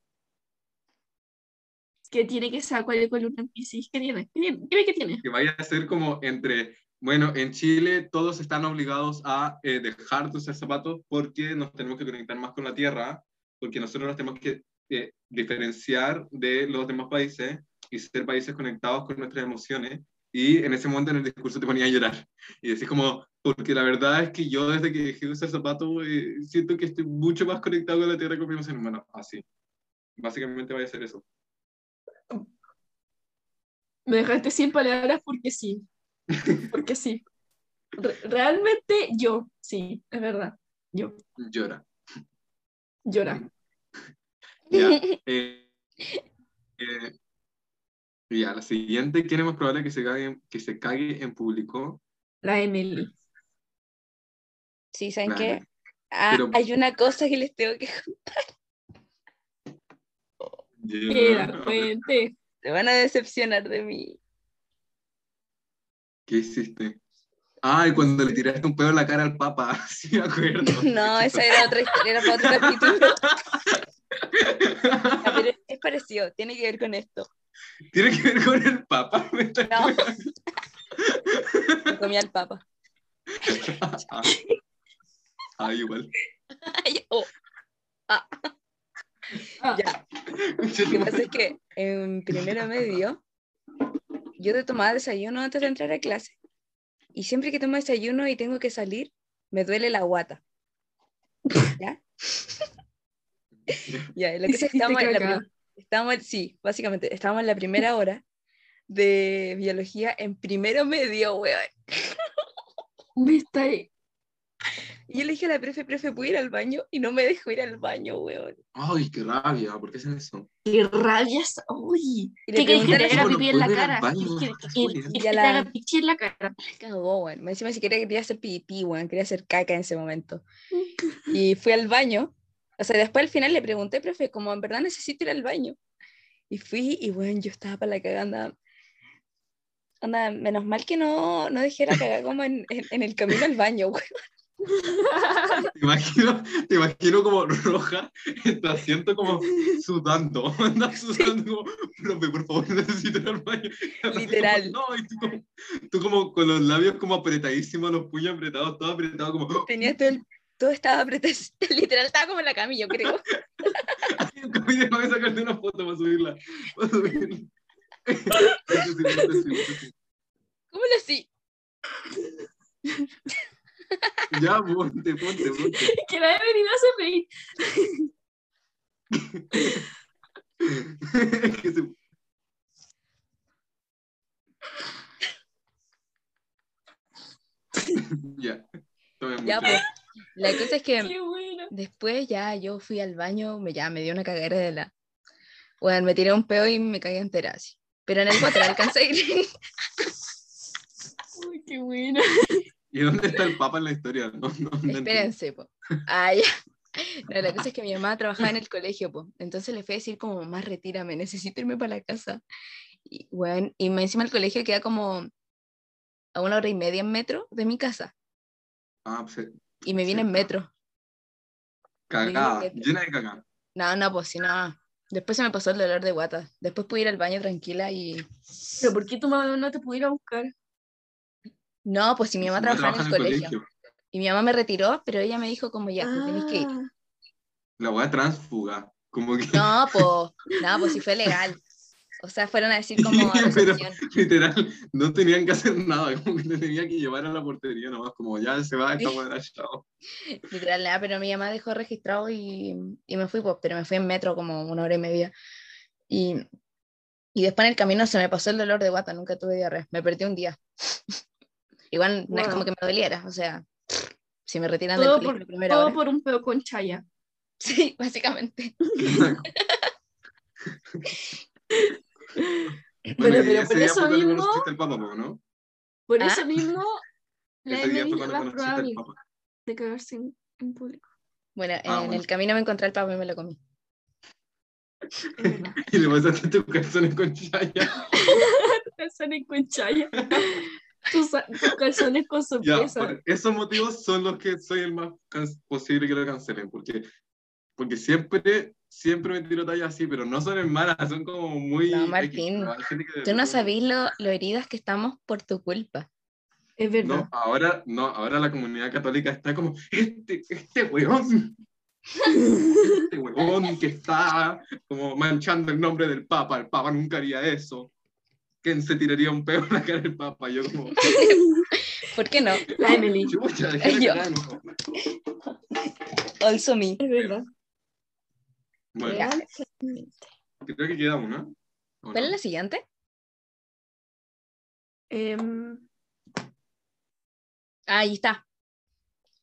que tiene que ser Acuario con Luna en Piscis. ¿Qué tiene? ¿Qué tiene? Qué tiene. Que vaya a ser como entre. Bueno, en Chile todos están obligados a eh, dejar de usar zapatos porque nos tenemos que conectar más con la tierra, porque nosotros nos tenemos que eh, diferenciar de los demás países y ser países conectados con nuestras emociones. Y en ese momento en el discurso te ponía a llorar. Y decís como, porque la verdad es que yo desde que dejé de usar zapatos eh, siento que estoy mucho más conectado con la tierra con mi emoción. Bueno, así. Básicamente vaya a ser eso. Me dejaste sin palabras porque sí. Porque sí. Re- realmente yo, sí, es verdad. Yo, Llora. llora. Ya. eh, eh, ya, la siguiente, ¿quién es más probable que se cague, que se cague en público? La Emily. Sí, ¿saben Claro. qué? Ah, Pero- hay una cosa que les tengo que... Ya. Era, cuente. Se van a decepcionar de mí. ¿Qué hiciste? Ay, cuando le tiraste un pedo en la cara al papa, sí me acuerdo. No, esa era otra historia, era para otro capítulo. Ah, pero es parecido, tiene que ver con esto. ¿Tiene que ver con el papa? No. Me comí al papa. Ah, ah, igual. Ay, oh, Ah, ya. Lo que pasa es que en primero medio yo te tomaba desayuno antes de entrar a clase. Y siempre que tomo desayuno y tengo que salir, me duele la guata. ¿Ya? Ya, lo que es, Hiciste estamos en la estamos, sí, básicamente, estamos en la primera hora de biología en primero medio, weón. me está ahí. Y yo le dije a la profe, profe, ¿puedo ir al baño? Y no me dejó ir al baño, weón. Ay, qué rabia, ¿por qué hacen eso? Qué rabia Uy. ¿Qué querés que te haga pipí en la ¿puedo ir al cara? que te la- haga pichi en la cara? cagó, weón. Me Encima si quería, quería hacer pipí, weón. Quería hacer caca en ese momento. Y fui al baño. O sea, después al final le pregunté, profe, como en verdad necesito ir al baño. Y fui y, bueno, yo estaba para la cagada. Anda, menos mal que no, no dejé la cagada como en, en, en el camino al baño, weón. Te imagino, te imagino como roja en tu asiento como sudando. Andas sudando como, profe, por favor, necesito ir al baño. Literal. No, y tú como, tú como con los labios como apretadísimos, los puños apretados, todo apretado como... Tenía todo el... Todo estaba apretado, literal, estaba como en la yo creo. Así, como, y déjame sacarte una foto para subirla. Para subirla. ¿Cómo lo así? Ya, ponte, ponte, ponte. Que la Evelyn hace reír. Es que se- Ya. Ya, pues. La cosa es que bueno. después ya yo fui al baño, me, ya me dio una cagadera de la... Bueno, me tiré un peo y me caí entera así. Pero en el water alcancé a ir. Uy, qué bueno. ¿Y dónde está el papa en la historia? No, no, no. Espérense, po. Ah, ya. No, la cosa es que mi mamá trabajaba en el colegio, po. Entonces le fui a decir como, mamá, retírame, necesito irme para la casa. Y, bueno, y me- encima el colegio queda como a una hora y media en metro de mi casa. Ah, pues, Y me vine en Sí. metro. cagada, llena de cagada. No, no, pues si no. Después se me pasó el dolor de guata. Después pude ir al baño tranquila y... Pero ¿por qué tu mamá no te pudiera buscar? No, pues si mi mamá No trabajaba en el trabaja colegio. Y mi mamá me retiró, pero ella me dijo como ya, tú tenés que ir. Ah, La weá transfuga. Como que No, pues, no, pues si fue legal. O sea, fueron a decir como Pero- literal no tenían que hacer nada. Como que te tenía que llevar a la portería nomás. Como ya se va esta weá, chao. Literal, nada, pero mi mamá dejó registrado y, y me fui, pues, pero me fui en metro como una hora y media. Y, y después en el camino se me pasó el dolor de guata, nunca tuve diarrea. Me perdí un día. Igual no es como que me doliera, o sea, si me retiran del todo colegio por, la primera todo hora. por un pedo con chaya. Sí, básicamente. Bueno, pero por eso mismo- al papa, ¿no? Por Ah. eso mismo, la fue es más probable de cagarse en, en público. Bueno, Ah, en bueno. el camino me encontré al papa y me lo comí. Y le pasaste tus calzones con chaya. calzones con chaya. Tus, tus calzones con Ya, sorpresa. por esos motivos son los que soy el más posible que lo cancelen, porque, porque siempre, siempre me tiro tallas así, pero no son en malas, son como muy... No, Martín, Tú no sabís lo, lo heridas que estamos por tu culpa. Es verdad. No, ahora, no, ahora la comunidad católica está como, este, este weón, este weón que está como manchando el nombre del Papa, el Papa nunca haría eso. ¿Quién se tiraría un peo en la cara del Papa? Yo como, ¿Por qué no? La Emily. chucha, Yo. Also me. Es verdad. Bueno, Ya. creo que queda una. ¿o ¿Cuál es no? la siguiente? Em, Ah, ahí está.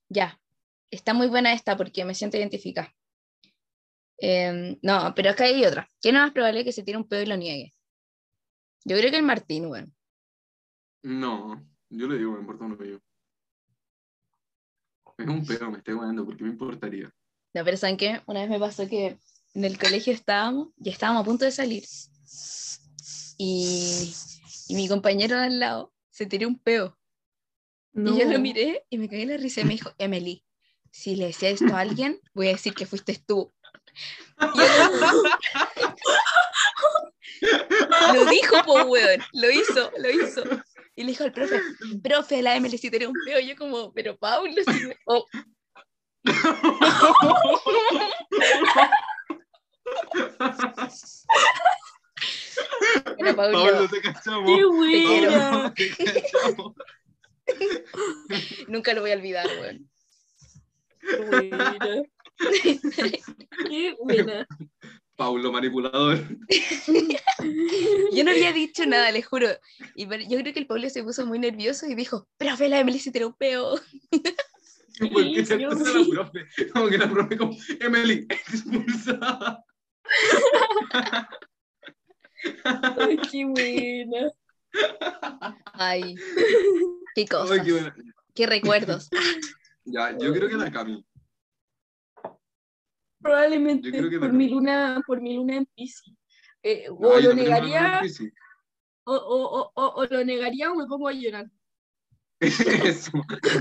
Ya. Está muy buena esta porque me siento identificada. Em, no, pero acá hay otra. ¿Quién es más probable que se tire un pedo y lo niegue? Yo creo que el Martín, weón. No, yo le digo, me importa un hoyo. Es un pedo, me estoy guardando, porque me importaría? No, pero ¿saben qué? Una vez me pasó que en el colegio estábamos, y estábamos a punto de salir. Y, y mi compañero de al lado se tiró un peo. no. Y yo lo miré y me caí en la risa y me dijo, Emily, si le decía esto a alguien, voy a decir que fuiste tú. Y lo dijo, po, weón. Lo hizo, lo hizo. Y le dijo al profe, profe, la si tenía un peo. Y yo como, pero Paulo, si me- oh, pero Paulo, Pablo, te cachamos. ¡Qué! Pablo, te cachamos. nunca lo voy a olvidar, weón. ¡Qué buena! ¡Qué buena! Pablo manipulador. Yo no había dicho nada, les juro. Y pero yo creo que el Pablo se puso muy nervioso y dijo, profe, la Emily se tiró un peo. Porque se la profe. Como que la profe como, Emily, expulsada. ¡Ay, qué buena! Ay, qué Ay, cosas, qué buena. qué recuerdos. Ya, yo creo que la Cami. Probablemente por mi luna, por mi luna en Piscis. Eh, No, o lo negaría, o, o, o, o- lo negaría o me pongo a llorar. Eso.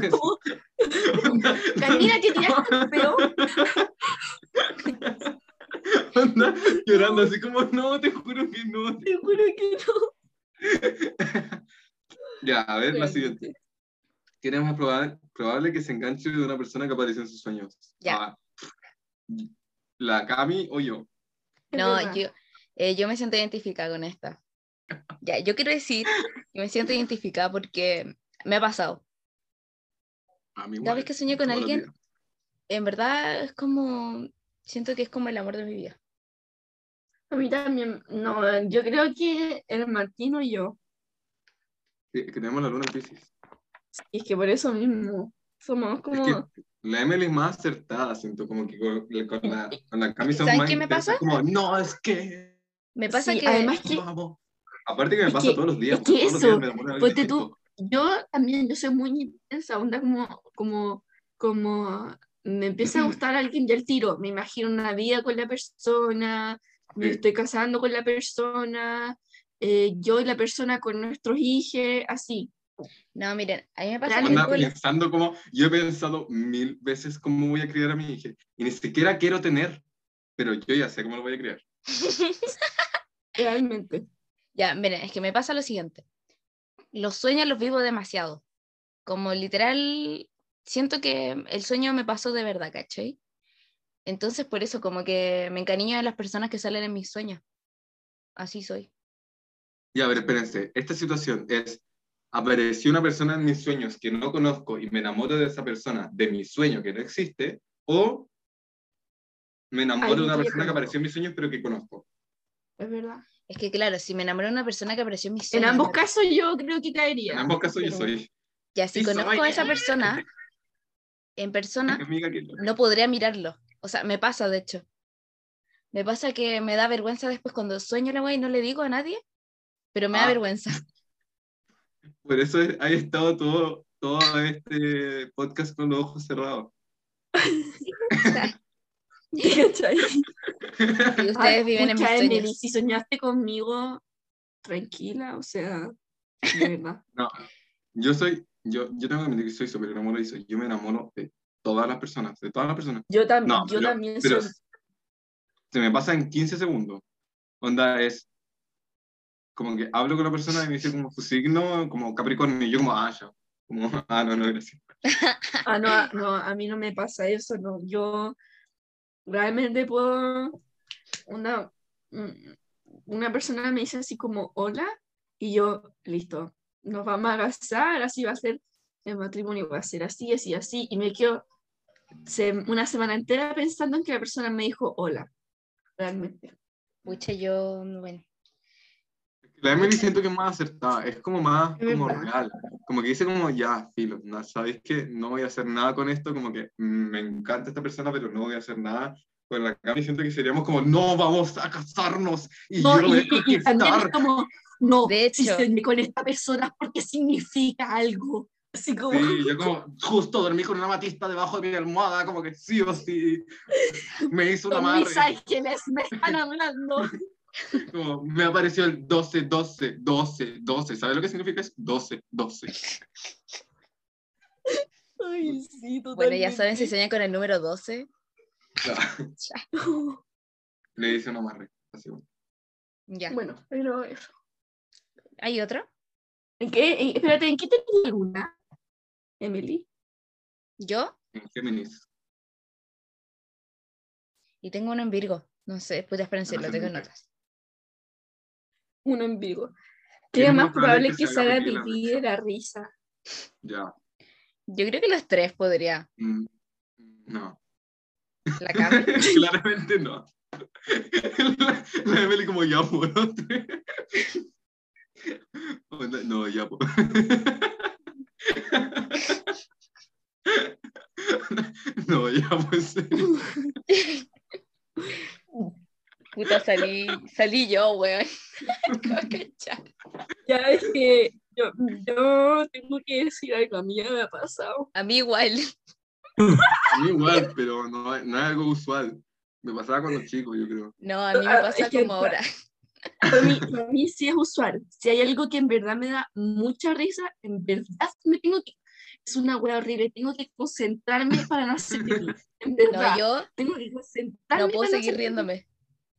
eso. Camina, que tiraste el. Onda, llorando así como, no, te juro que no. Te juro que no. Ya, a ver, la siguiente. ¿Quién es más probable, probable que se enganche de una persona que apareció en sus sueños? Ya. Ah, ¿La Cami o yo? Es No, yo, eh, yo me siento identificada con esta. Ya, yo quiero decir que me siento identificada porque me ha pasado. A mí Cada vez que sueño con alguien, en verdad es como, siento que es como el amor de mi vida. A mí también, no, yo creo que el Martín o yo. Que, que tenemos la luna en Pisces. Y es que por eso mismo somos Es como. que la Emily es más acertada, siento como que con, con la, con la Cami son ¿Sabes más qué me pasa? Como, no, es que... Me pasa Sí, que además que Vamos. Aparte que me Es pasa que- todos los días. es que todos los eso, ponte tú, yo también, yo soy muy intensa, onda como, como, como me empieza a gustar alguien ya el tiro, me imagino una vida con la persona, me Sí. estoy casando con la persona, eh, yo y la persona con nuestros hijos, así. No, miren, a mí me pasa la- pensando como, yo he pensado mil veces cómo voy a criar a mi hija y ni siquiera quiero tener, pero yo ya sé cómo lo voy a criar. Realmente. Ya, miren, es que me pasa lo siguiente. Los sueños los vivo demasiado. Como literal, siento que el sueño me pasó de verdad, ¿cachai? Entonces, por eso, como que me encariño de las personas que salen en mis sueños. Así soy. Y a ver, espérense, esta situación es, apareció una persona en mis sueños que no conozco y me enamoro de esa persona de mi sueño que no existe, o me enamoro de Alguien una persona que apareció en mis sueños pero que conozco. Es verdad. Es que, claro, si me enamoro de una persona que apareció en mis En sueños. ambos me- casos yo creo que caería. En ambos casos yo soy Ya, si Sí conozco soy. a esa persona, en persona, no podría mirarlo. O sea, me pasa, de hecho. Me pasa que me da vergüenza después cuando sueño la wey y no le digo a nadie, pero me da Ah. vergüenza. Por eso he estado todo, todo este podcast con los ojos cerrados. Y ustedes Ay, viven en Emily, si soñaste conmigo, tranquila, o sea, de verdad. No, yo soy, yo, yo tengo que admitir que soy súper enamoradizo. Yo me enamoro de todas las personas, de todas las personas. Yo, tam- No, yo pero, también pero soy. se me pasa en 15 segundos. Onda es como que hablo con la persona y me dice como su signo, como Capricornio, y yo como, ah, ya. Como, ah, no, no, gracias. Ah, no, a- no, a mí no me pasa eso, no. Yo realmente puedo. Una, un- una persona me dice así como, hola, y yo, listo, nos vamos a casar, así va a ser el matrimonio, va a ser así, así, así, y me quedo se- una semana entera pensando en que la persona me dijo hola, realmente. Pucha, yo, bueno. La Emily siento que es más acertada, es como más como real, como que dice como ya, filo, no, ¿sabéis que No voy a hacer nada con esto, como que mm, me encanta esta persona, pero no voy a hacer nada con la Cami, siento que seríamos como, no, vamos a casarnos y No, yo lo voy y, a y- y también es como, no, De si hecho. estoy con esta persona porque significa algo. Así como, Sí, yo como, justo dormí con una matista debajo de mi almohada, como que sí o sí, me hizo una "Son amarre, mis ángeles me están hablando. como, me apareció el 12, 12, 12, 12, ¿sabes lo que significa? Es 12, 12. Ay, sí, Bueno, ya saben, si totalmente. sueñan con el número 12, Le hice una amarre, así bueno. ya. Bueno, pero eso. ¿Hay otro? ¿En qué? en- espérate, ¿en qué tenés luna, Emily? ¿Yo? En Géminis. Y tengo uno en Virgo. No sé, pues espérense, No lo tengo en notas. Uno en Virgo. ¿Quién ¿Qué es es más probable que que se haga pipí la pipí de la risa? Ya. Yo creo que los tres podría. Mm, No. La Cami. Claramente no. La, la Emily como ya por No, ya por. No, ya pues. Puta, salí, salí yo, weón. Ya es que yo, yo tengo que decir algo, a mí ya me ha pasado. A mí igual. A mí igual, pero no, no es algo usual. Me pasaba cuando chico, yo creo. No, a mí me Ah, pasa es que como ahora. Para mí, para mí sí es usual. Si hay algo que en verdad me da mucha risa, en verdad me tengo que... Es una wea horrible, tengo que concentrarme para no hacer. En verdad, No, yo tengo que concentrarme no puedo para seguir pipí. riéndome.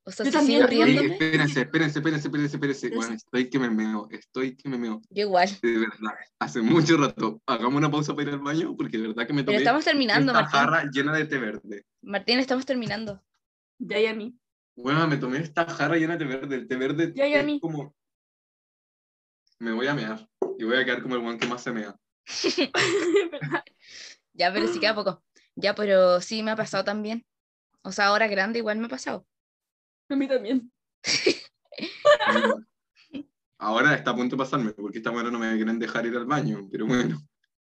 O sea, Yo si también riéndome, espérense, espérense, espérense, espérense, espérense. Espérense. Bueno, estoy que me meo, estoy que me meo. yo igual. De verdad, hace mucho rato. Hagamos una pausa para ir al baño porque de verdad que me Pero tomé estamos terminando, esta Martín. jarra llena de té verde. Martín, estamos terminando. Ya y a mí. Bueno, me tomé esta jarra llena de té verde. El té verde Ya, mi. como... Me voy a mear. Y voy a quedar como el one que más se mea. Ya, pero sí queda poco. Ya, pero sí me ha pasado también. O sea, ahora grande igual me ha pasado. A mí también. Ahora está a punto de pasarme porque esta mujer no me quieren dejar ir al baño. Pero bueno.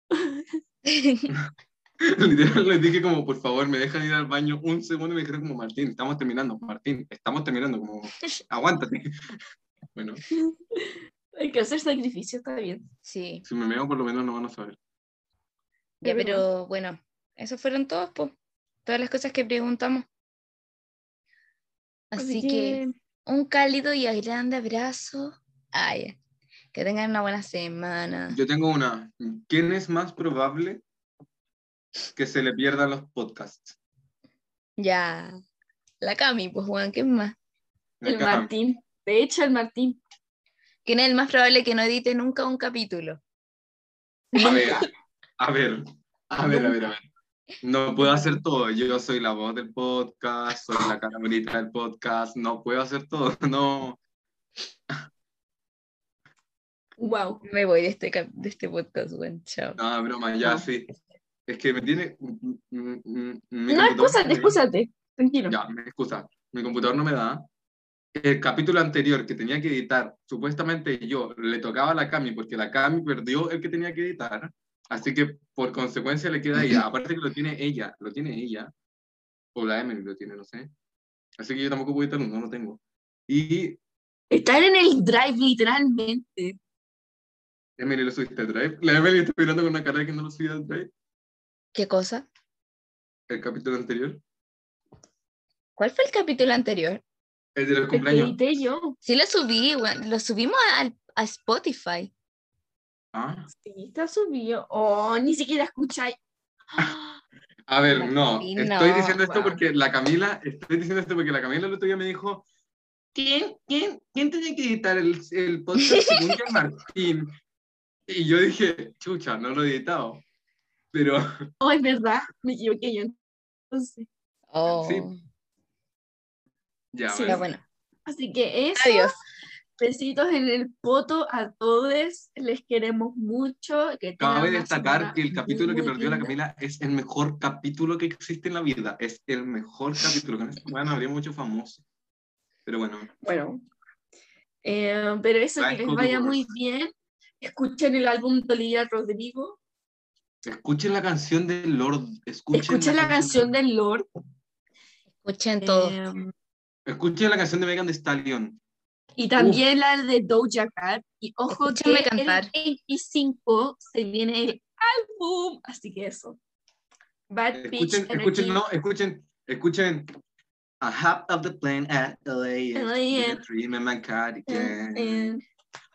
Literal les dije como, por favor, me dejan ir al baño un segundo y me dijeron como, Martín, estamos terminando, Martín, estamos terminando, como, aguántate. Bueno, Hay que hacer sacrificio, está bien. Sí. si me meo por lo menos no van a saber. Ya, pero bueno, esos fueron todos, pues. Todas las cosas que preguntamos. Así, que... un cálido y grande abrazo. Ay, que tengan una buena semana. Yo tengo una. ¿Quién es más probable que se le pierdan los podcasts? Ya. La Cami, pues, Juan, ¿qué más? El. Martín. De hecho, el Martín. ¿Quién es el más probable que no edite nunca un capítulo? A ver, a ver, a ver, a ver, a ver. No puedo hacer todo. Yo soy la voz del podcast, soy la cara bonita del podcast. No puedo hacer todo. No. Wow. Me voy de este, de este podcast, Juan. Chao. No, broma, ya, No. sí. Es que me tiene. mi No, excúsate, me- excúsate. Tranquilo. Ya, me excusa. Mi computador no me da. El capítulo anterior que tenía que editar, supuestamente yo le tocaba a la Cami porque la Cami perdió el que tenía que editar. Así que por consecuencia le queda a ella. Aparte que lo tiene ella, lo tiene ella. O la Emily lo tiene, no sé. Así que yo tampoco puedo editar uno, no lo tengo. Y Estar en el drive, literalmente. Emily lo subiste al drive. La Emily está mirando con una cara de que no lo subí al drive. ¿Qué cosa? El capítulo anterior. ¿Cuál fue el capítulo anterior? El de los cumpleaños. edité yo. Sí lo subí, lo subimos a, a Spotify. Ah. Sí, está subido. Oh, ni siquiera escucháis. A ver, no, estoy diciendo esto wow. porque la Camila, estoy diciendo esto porque la Camila el otro día me dijo, ¿quién, quién, quién tenía que editar el, el podcast según Martín? Y yo dije, chucha, no lo he editado. Pero, Oh, es verdad. Me equivoqué yo. Entonces. Oh, Sí. ya, Sí, bueno. Así que eso. Adiós. Besitos en el poto a todos. Les queremos mucho. Que Cabe destacar semana que el muy, capítulo que muy perdió la. Camila es el mejor capítulo que existe en la vida. Es el mejor capítulo. Con esto bueno, habría mucho famoso. Pero bueno, Bueno. Eh, pero eso, que Life les vaya muy bien. Escuchen el álbum de Olivia Rodrigo. escuchen la canción de Lord. Escuchen, Escuchen la canción de... del Lord. Escuchen todo. Eh, Escuchen la canción de Megan Thee Stallion. Y también la de Doja Cat. Y ojo Escúchenme que cantar. el 25 se viene el álbum. Así que eso. Bad Escuchen, escuchen, no, escuchen, escuchen. I hop off the plane at LAX LAX. with a dream in my cardigan. Eh,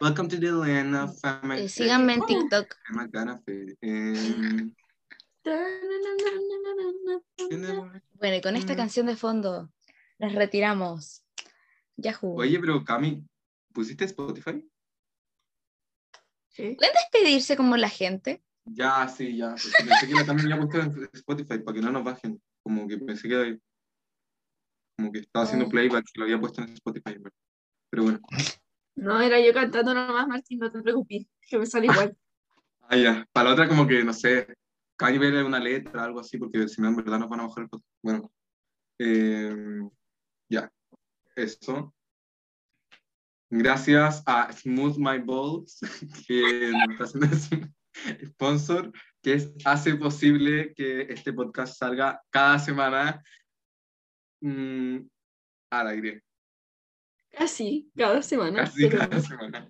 Welcome to the land of family. Eh, síganme en Oh. TikTok. I'm gonna fit in. Bueno, y con esta Mm. canción de fondo nos retiramos. Yahoo. Oye, pero Cami, ¿pusiste Spotify? Sí. ¿Pueden despedirse como la gente? Ya, sí, ya. porque Pensé que la Cami ya puesto en Spotify para que no nos bajen. Como que pensé que como que estaba haciendo playback y lo había puesto en Spotify. pero- Pero bueno. No, era yo cantando nomás, Martín, no te preocupes, que me sale igual. Ah, ya. Para la otra, como que, no sé, Kanye ver una letra, algo así, porque si no, en verdad nos van a bajar el podcast. Bueno, eh, ya, eso. Gracias a Smooth My Balls, que nos está haciendo sponsor, que es- hace posible que este podcast salga cada semana mm, al aire, Casi, cada semana. casi pero cada semana.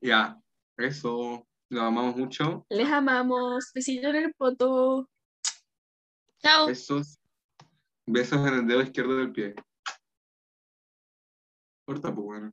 Ya, eso, lo amamos mucho. Les amamos. Besito en el poto. Chao. Besos, besos en el dedo izquierdo del pie. Corta, pues bueno.